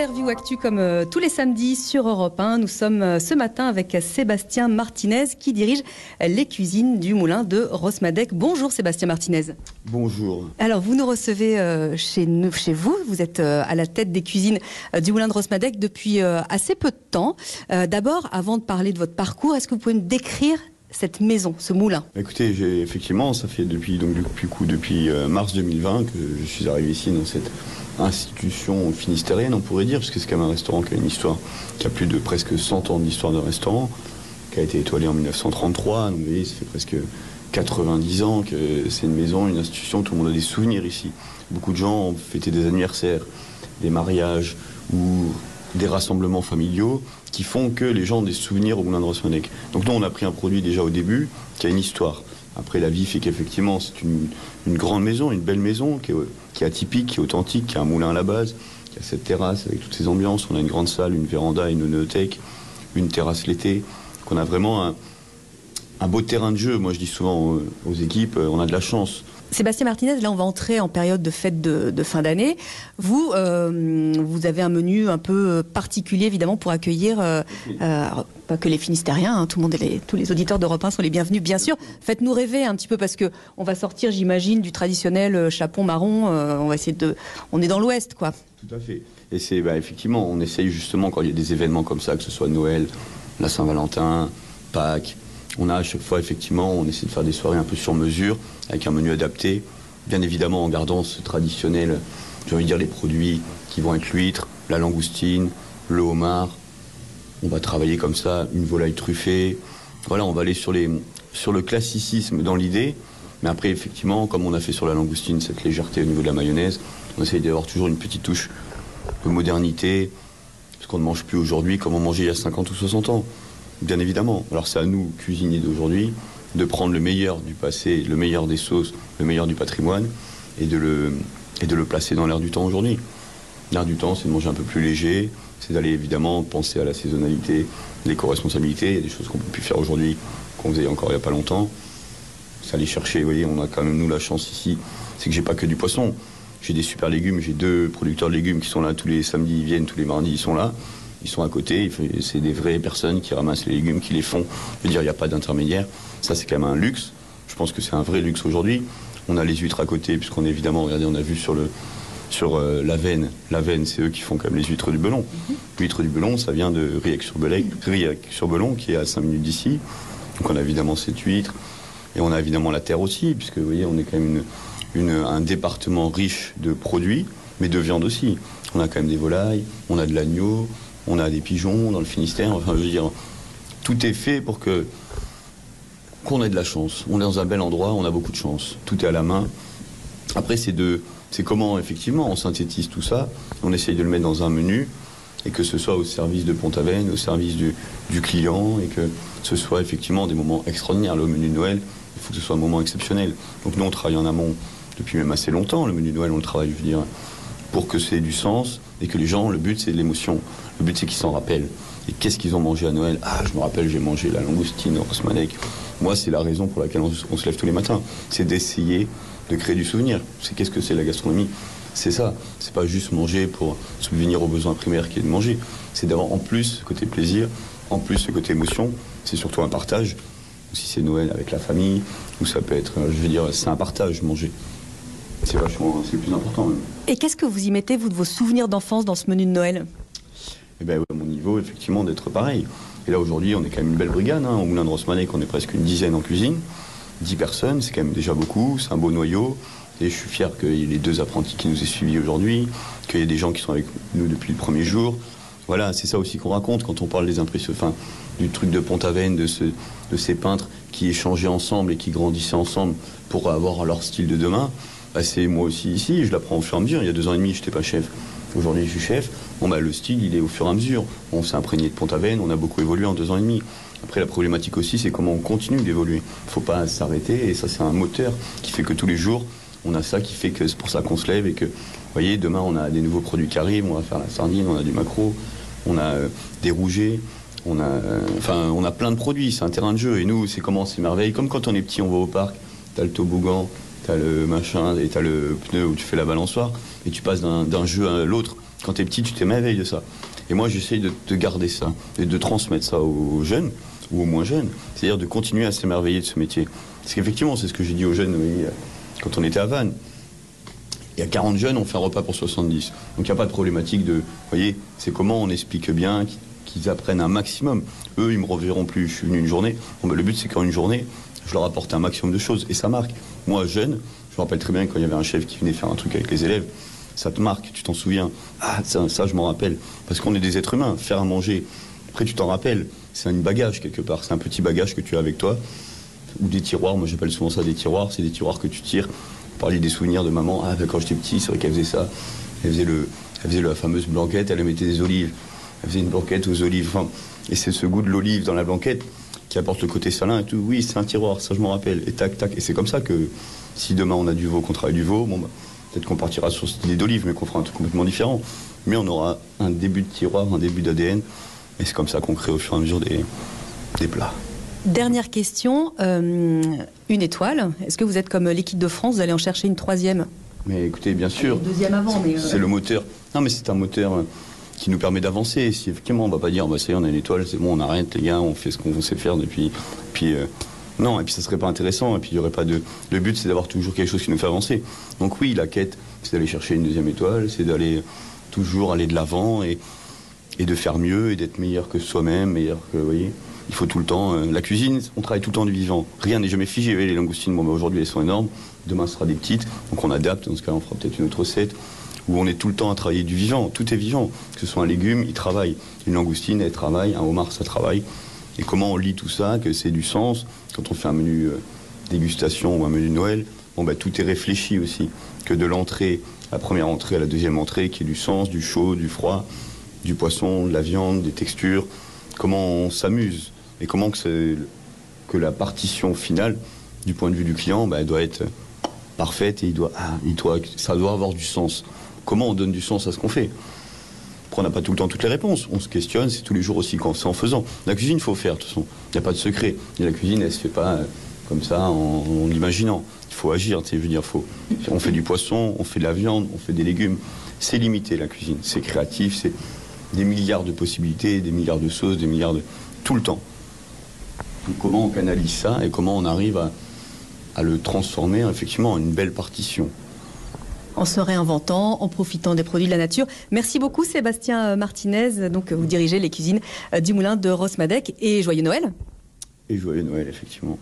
Interview Actu comme euh, tous les samedis sur Europe 1. Nous sommes euh, ce matin avec Sébastien Martinez qui dirige les cuisines du moulin de Rosmadec. Bonjour Sébastien Martinez. Bonjour. Alors vous nous recevez euh, chez, nous, chez vous. Vous êtes à la tête des cuisines du moulin de Rosmadec depuis assez peu de temps. D'abord, avant de parler de votre parcours, est-ce que vous pouvez nous décrire cette maison, ce moulin? Écoutez, effectivement, ça fait depuis, donc, depuis, depuis mars 2020 que je suis arrivé ici dans cette institution finistérienne, on pourrait dire, parce que c'est quand même un restaurant qui a une histoire, qui a plus de presque 100 ans d'histoire de restaurant, qui a été étoilé en 1933. Donc, vous voyez, ça fait presque 90 ans que c'est une maison, une institution, tout le monde a des souvenirs ici. Beaucoup de gens ont fêté des anniversaires, des mariages ou des rassemblements familiaux qui font que les gens ont des souvenirs au Moulin de Rosmonnec. Donc nous, on a pris un produit déjà au début qui a une histoire. Après, la vie fait qu'effectivement, c'est une, grande maison, une belle maison qui est, atypique, qui est authentique, qui a un moulin à la base, qui a cette terrasse avec toutes ces ambiances. On a une grande salle, une véranda, une onothèque, une terrasse l'été. qu'on a vraiment un, beau terrain de jeu. Moi, je dis souvent aux équipes, euh, on a de la chance. Sébastien Martinez, là on va entrer en période de fête de, fin d'année. Vous, euh, vous avez un menu un peu particulier évidemment pour accueillir euh, euh, pas que les Finistériens, hein, tout le monde, tous les auditeurs d'Europe 1 sont les bienvenus bien sûr. Faites-nous rêver un petit peu parce que on va sortir, j'imagine, du traditionnel chapon marron. on va essayer de, on est dans l'Ouest quoi. Tout à fait. Et c'est bah, effectivement, on essaye justement quand il y a des événements comme ça, que ce soit Noël, la Saint-Valentin, Pâques on a à chaque fois, effectivement, on essaie de faire des soirées un peu sur mesure, avec un menu adapté, bien évidemment en gardant ce traditionnel, j'ai envie de dire les produits qui vont être l'huître, la langoustine, le homard. On va travailler comme ça, une volaille truffée. Voilà, on va aller sur, le classicisme dans l'idée, mais après, effectivement, comme on a fait sur la langoustine, cette légèreté au niveau de la mayonnaise, on essaye d'avoir toujours une petite touche de modernité, ce qu'on ne mange plus aujourd'hui comme on mangeait il y a 50 ou 60 ans. Bien évidemment. Alors c'est à nous, cuisiniers d'aujourd'hui, de prendre le meilleur du passé, le meilleur des sauces, le meilleur du patrimoine, et de le, placer dans l'air du temps aujourd'hui. L'air du temps, c'est de manger un peu plus léger, c'est d'aller évidemment penser à la saisonnalité, l'éco-responsabilité. Il y a des choses qu'on peut plus faire aujourd'hui, qu'on faisait encore il n'y a pas longtemps. C'est aller chercher, vous voyez, on a quand même nous la chance ici, c'est que j'ai pas que du poisson. J'ai des super légumes, j'ai deux producteurs de légumes qui sont là tous les samedis, ils viennent, tous les mardis, ils sont là ils sont à côté, c'est des vraies personnes qui ramassent les légumes, qui les font. Je veux dire, il n'y a pas d'intermédiaire. Ça, c'est quand même un luxe. Je pense que c'est un vrai luxe aujourd'hui. On a les huîtres à côté, puisqu'on est évidemment, regardez, on a vu sur le sur euh, la veine. La veine, c'est eux qui font comme les huîtres du Belon. L'huître du Belon, ça vient de Riec-sur-Belon, qui est à 5 minutes d'ici. Donc on a évidemment cette huître. Et on a évidemment la terre aussi, puisque vous voyez, on est quand même un département riche de produits, mais de viande aussi. On a quand même des volailles, on a de l'agneau, on a des pigeons dans le Finistère. Enfin, je veux dire, tout est fait pour qu'on ait de la chance. On est dans un bel endroit, on a beaucoup de chance. Tout est à la main. Après, c'est de, c'est comment effectivement on synthétise tout ça. On essaye de le mettre dans un menu et que ce soit au service de Pont-Aven, au service du, client et que ce soit effectivement des moments extraordinaires. Le menu de Noël, il faut que ce soit un moment exceptionnel. Donc nous, on travaille en amont depuis même assez longtemps. Le menu de Noël, on le travaille, je veux dire, pour que c'est du sens et que les gens, le but, c'est de l'émotion. Le but, c'est qu'ils s'en rappellent. Et qu'est-ce qu'ils ont mangé à Noël? Ah, je me rappelle, j'ai mangé la langoustine au Rosmanek. Moi, c'est la raison pour laquelle on, se lève tous les matins. C'est d'essayer de créer du souvenir. C'est qu'est-ce que c'est la gastronomie? C'est ça. C'est pas juste manger pour subvenir aux besoins primaires qui est de manger. C'est d'avoir en plus ce côté plaisir, en plus ce côté émotion. C'est surtout un partage. si c'est Noël avec la famille, ou ça peut être, je veux dire, c'est un partage, manger. C'est vachement, c'est le plus important. Et qu'est-ce que vous y mettez, vous, de vos souvenirs d'enfance dans ce menu de Noël? Eh bien, à mon niveau, effectivement, d'être pareil. Et là, aujourd'hui, on est quand même une belle brigade. Hein. Au Moulin de Rosmanec, on est presque une dizaine en cuisine. Dix personnes, c'est quand même déjà beaucoup. C'est un beau noyau. Et je suis fier qu'il y ait les deux apprentis qui nous aient suivis aujourd'hui, qu'il y ait des gens qui sont avec nous depuis le premier jour. Voilà, c'est ça aussi qu'on raconte quand on parle des impressions, enfin, du truc de Pont-Aven, de, ce, de ces peintres qui échangeaient ensemble et qui grandissaient ensemble pour avoir leur style de demain. Bah, c'est moi aussi ici, je l'apprends au fur et à mesure. Il y a deux ans et demi, je n'étais pas chef. Aujourd'hui, je suis chef. Bon, bah, le style, il est au fur et à mesure. On s'est imprégné de Pont-Aven, on a beaucoup évolué en deux ans et demi. Après, la problématique aussi, c'est comment on continue d'évoluer. Il ne faut pas s'arrêter, et ça, c'est un moteur qui fait que tous les jours, on a ça qui fait que c'est pour ça qu'on se lève et que, vous voyez, demain, on a des nouveaux produits qui arrivent, on va faire la sardine, on a du macro, on a euh, des rougets, on a, euh, enfin, on a plein de produits, c'est un terrain de jeu. Et nous, c'est comment? C'est merveille. Comme quand on est petit, on va au parc, t'as le toboggan, t'as le machin et t'as le pneu où tu fais la balançoire et tu passes d'un jeu à l'autre Quand tu es petit, tu t'émerveilles de ça. Et moi, j'essaye de, de garder ça et de transmettre ça aux jeunes ou aux moins jeunes. C'est-à-dire de continuer à s'émerveiller de ce métier. Parce qu'effectivement, c'est ce que j'ai dit aux jeunes oui, quand on était à Vannes. Il y a 40 jeunes, on fait un repas pour 70. Donc il n'y a pas de problématique de. Vous voyez, c'est comment on explique bien qu'ils apprennent un maximum. Eux, ils me reverront plus. Je suis venu une journée. Ben, le but, c'est qu'en une journée, je leur apporte un maximum de choses. Et ça marque. Moi, jeune, je me rappelle très bien quand il y avait un chef qui venait faire un truc avec les élèves. Ça te marque, tu t'en souviens. Ah, ça, ça je m'en rappelle. Parce qu'on est des êtres humains. Faire à manger, après, tu t'en rappelles. C'est un bagage quelque part. C'est un petit bagage que tu as avec toi. Ou des tiroirs. Moi, j'appelle souvent ça des tiroirs. C'est des tiroirs que tu tires. Parler des souvenirs de maman. Ah, quand j'étais petit, c'est vrai qu'elle faisait ça. Elle faisait, le, elle faisait la fameuse blanquette. Elle mettait des olives. Elle faisait une blanquette aux olives. Enfin, et c'est ce goût de l'olive dans la blanquette qui apporte le côté salin et tout. Oui, c'est un tiroir. Ça, je m'en rappelle. Et tac, tac. Et c'est comme ça que si demain on a du veau, qu'on travaille du veau, bon, bah, peut-être qu'on partira sur cette idée d'olive, mais qu'on fera un truc complètement différent. Mais on aura un début de tiroir, un début d'ADN. Et c'est comme ça qu'on crée au fur et à mesure des, des plats. Dernière question, euh, une étoile. Est-ce que vous êtes comme l'équipe de France, vous allez en chercher une troisième? Mais écoutez, bien sûr. Une deuxième avant, mais. euh, C'est le moteur. Non, mais c'est un moteur euh, qui nous permet d'avancer. Si effectivement, on va pas dire, bah, ça y est, on a une étoile, c'est bon, on arrête, les gars, on fait ce qu'on sait faire depuis. Puis, euh, non, et puis ça serait pas intéressant. Et puis, il y aurait pas de. Le but, c'est d'avoir toujours quelque chose qui nous fait avancer. Donc, oui, la quête, c'est d'aller chercher une deuxième étoile, c'est d'aller toujours aller de l'avant et, de faire mieux et d'être meilleur que soi-même, meilleur que. Vous voyez il faut tout le temps. euh, la cuisine, on travaille tout le temps du vivant. Rien n'est jamais figé. Les langoustines, bon, bah, aujourd'hui, elles sont énormes. Demain, ce sera des petites. Donc, on adapte. Dans ce cas, on fera peut-être une autre recette où on est tout le temps à travailler du vivant. Tout est vivant. Que ce soit un légume, il travaille. Une langoustine, elle travaille. Un homard, ça travaille. Et comment on lit tout ça, que c'est du sens Quand on fait un menu euh, dégustation ou un menu Noël, bon, bah, tout est réfléchi aussi. Que de l'entrée, la première entrée à la deuxième entrée, qui est du sens, du chaud, du froid, du poisson, de la viande, des textures. Comment on s'amuse et comment que, la partition finale, du point de vue du client, bah, doit être parfaite et ah, ça doit avoir du sens. Comment on donne du sens à ce qu'on fait on n'a pas tout le temps toutes les réponses. On se questionne, c'est tous les jours aussi quand c'est en faisant. La cuisine, il faut faire, de toute façon. Il n'y a pas de secret. Et la cuisine, elle se fait pas euh, comme ça en, l'imaginant. Il faut agir, tu sais, je veux dire, faut. On fait du poisson, on fait de la viande, on fait des légumes. C'est limité la cuisine. C'est créatif, c'est des milliards de possibilités, des milliards de sauces, des milliards de. tout le temps. Comment on canalise ça et comment on arrive à le transformer effectivement en une belle partition? En se réinventant, en profitant des produits de la nature. Merci beaucoup Sébastien Martinez. Donc vous dirigez les cuisines euh, du moulin de Rosmadec et joyeux Noël. Et joyeux Noël, effectivement.